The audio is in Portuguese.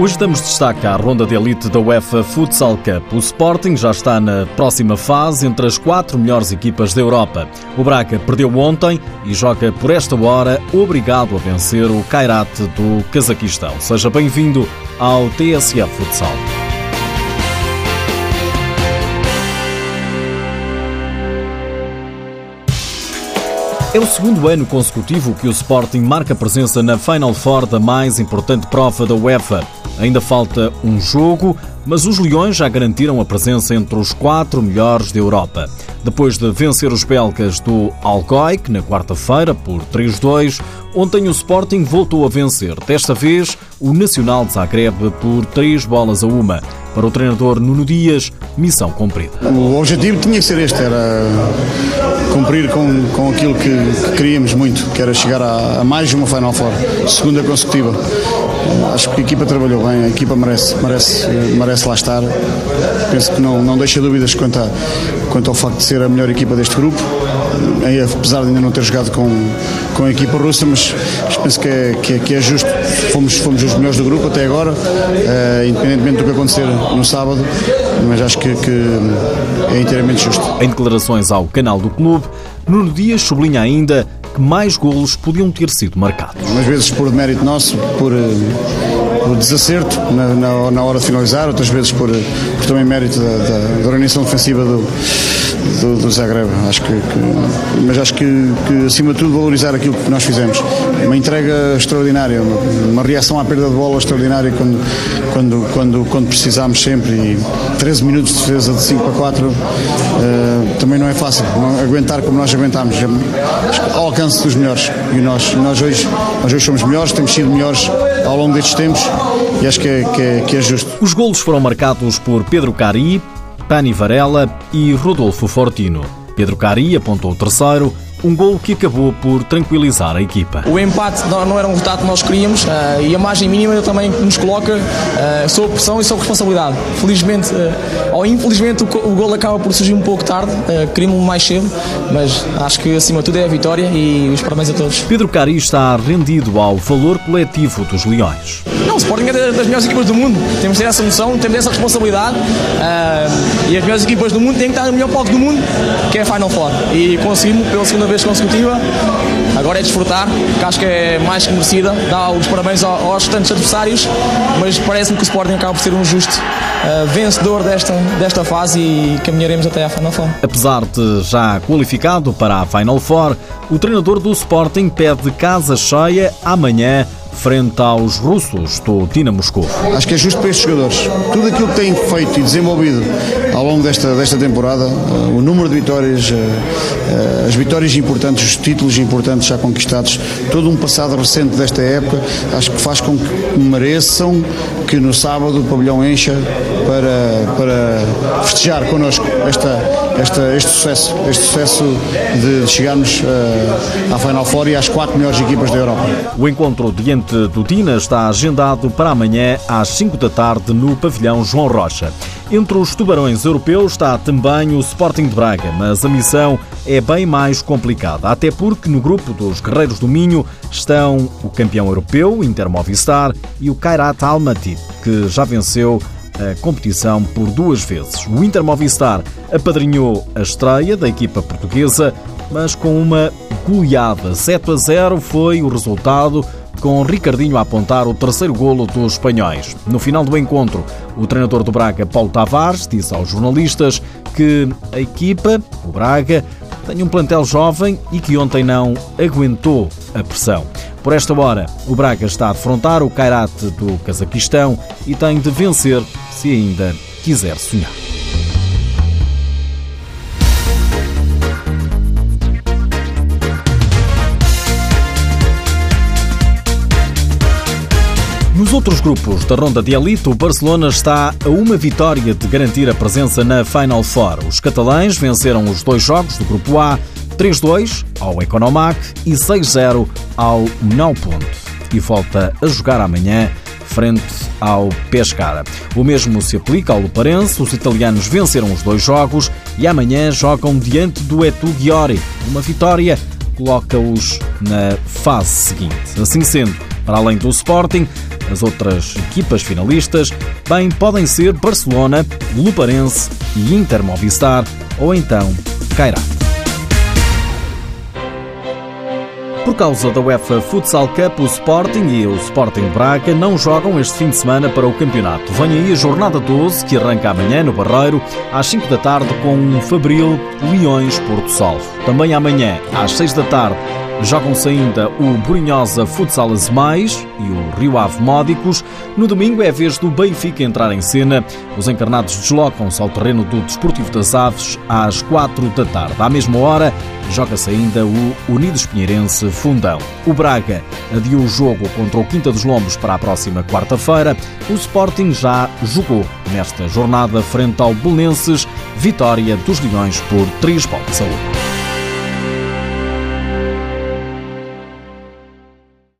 Hoje damos destaque à ronda de elite da UEFA Futsal Cup. O Sporting já está na próxima fase entre as quatro melhores equipas da Europa. O Braga perdeu ontem e joga por esta hora obrigado a vencer o Kairat do Cazaquistão. Seja bem-vindo ao TSF Futsal. É o segundo ano consecutivo que o Sporting marca presença na Final Four da mais importante prova da UEFA. Ainda falta um jogo, mas os Leões já garantiram a presença entre os quatro melhores da Europa. Depois de vencer os belgas do Alcoy, na quarta-feira, por 3-2, ontem o Sporting voltou a vencer, desta vez o Nacional de Zagreb por 3 bolas a uma. Para o treinador Nuno Dias, missão cumprida. O objetivo tinha que ser este, era cumprir com, com aquilo que, que queríamos muito, que era chegar a, a mais uma Final Four, segunda consecutiva. Acho que a equipa trabalhou bem, a equipa merece, merece, merece lá estar. Penso que não, não deixa dúvidas quanto, a, quanto ao facto de ser a melhor equipa deste grupo, apesar de ainda não ter jogado com, com a equipa russa, mas, penso que é, que é, que, é, justo. Fomos, fomos os melhores do grupo até agora, uh, independentemente do que acontecer no sábado, mas acho que, que é inteiramente justo. Em declarações ao canal do clube, Nuno Dias sublinha ainda que mais golos podiam ter sido marcados. Umas vezes por mérito nosso, por, eh, por desacerto na, na, na, hora de finalizar, outras vezes por, por também mérito da, da, da organização defensiva do, do, do Zagreb. Acho que, que, mas acho que, que, acima de tudo, valorizar aquilo que nós fizemos. Uma entrega extraordinária, uma, reação à perda de bola extraordinária quando, quando, quando, quando precisámos sempre. E 13 minutos de defesa de 5 para 4 uh, também não é fácil. Não aguentar como nós aguentámos. Ao alcance dos melhores. E nós, nós, hoje, nós hoje somos melhores, temos sido melhores ao longo destes tempos e acho que é, que é, que é justo. Os golos foram marcados por Pedro Cari, Pani Varela e Rodolfo Fortino. Pedro Cari apontou o terceiro, um gol que acabou por tranquilizar a equipa. O empate não era um resultado que nós queríamos uh, e a margem mínima também nos coloca uh, sob pressão e sob responsabilidade. Felizmente uh, ou infelizmente o, o gol acaba por surgir um pouco tarde, uh, queríamos mais cedo, mas acho que acima de tudo é a vitória e os parabéns a todos. Pedro Cari está rendido ao valor coletivo dos Leões. Não, o Sporting é das melhores equipas do mundo, temos de ter essa noção, temos essa responsabilidade e as melhores equipas do mundo têm que estar no melhor palco do mundo, que é a Final Four. E conseguimos pela segunda vez consecutiva. Agora é desfrutar, que acho que é mais que merecida. Dá os parabéns aos restantes adversários, mas parece-me que o Sporting acaba por ser um justo uh, vencedor desta, desta fase e caminharemos até à Final Four. Apesar de já qualificado para a Final Four, o treinador do Sporting pede casa cheia amanhã frente aos russos do Dinamo Moscou. Acho que é justo para estes jogadores. Tudo aquilo que têm feito e desenvolvido ao longo desta, desta temporada, uh, o número de vitórias, uh, uh, as vitórias importantes, os títulos importantes já conquistados, todo um passado recente desta época, acho que faz com que mereçam que no sábado o pavilhão encha para, para festejar connosco esta, esta, este sucesso, este sucesso de chegarmos à Final Four e às quatro melhores equipas da Europa. O encontro diante do Dina está agendado para amanhã às 5 da tarde no pavilhão João Rocha. Entre os tubarões europeus está também o Sporting de Braga, mas a missão é bem mais complicada, até porque no grupo dos Guerreiros do Minho estão o campeão europeu, Inter Movistar, e o Kairat Almaty, que já venceu a competição por duas vezes. O Inter Movistar apadrinhou a estreia da equipa portuguesa, mas com uma goleada 7 a 0 foi o resultado com Ricardinho a apontar o terceiro golo dos espanhóis. No final do encontro, o treinador do Braga, Paulo Tavares, disse aos jornalistas que a equipa, o Braga, tem um plantel jovem e que ontem não aguentou a pressão. Por esta hora, o Braga está a defrontar o Kairat do Cazaquistão e tem de vencer se ainda quiser sonhar. Nos outros grupos da ronda de elite, o Barcelona está a uma vitória de garantir a presença na Final Four. Os catalães venceram os dois jogos do grupo A, 3-2 ao Economac e 6-0 ao Naupunt. E volta a jogar amanhã frente ao Pescara. O mesmo se aplica ao Luparense. Os italianos venceram os dois jogos e amanhã jogam diante do Etu Giori. Uma vitória coloca-os na fase seguinte. Assim sendo, para além do Sporting, As outras equipas finalistas bem podem ser Barcelona, Luparense e Inter Movistar ou então Cairá. Por causa da UEFA Futsal Cup, o Sporting e o Sporting Braga não jogam este fim de semana para o campeonato. Vem aí a jornada 12, que arranca amanhã no Barreiro, às 5 da tarde, com um Fabril Leões Porto Salvo. Também amanhã, às 6 da tarde, Jogam-se ainda o Brunhosa Futsal Mais e o Rio Ave Módicos. No domingo é a vez do Benfica entrar em cena. Os encarnados deslocam-se ao terreno do Desportivo das Aves às 4 da tarde. À mesma hora, joga-se ainda o Unidos Pinheirense Fundão. O Braga adiou o jogo contra o Quinta dos Lombos para a próxima quarta-feira. O Sporting já jogou nesta jornada frente ao Belenenses, vitória dos Leões por 3 pontos a 1.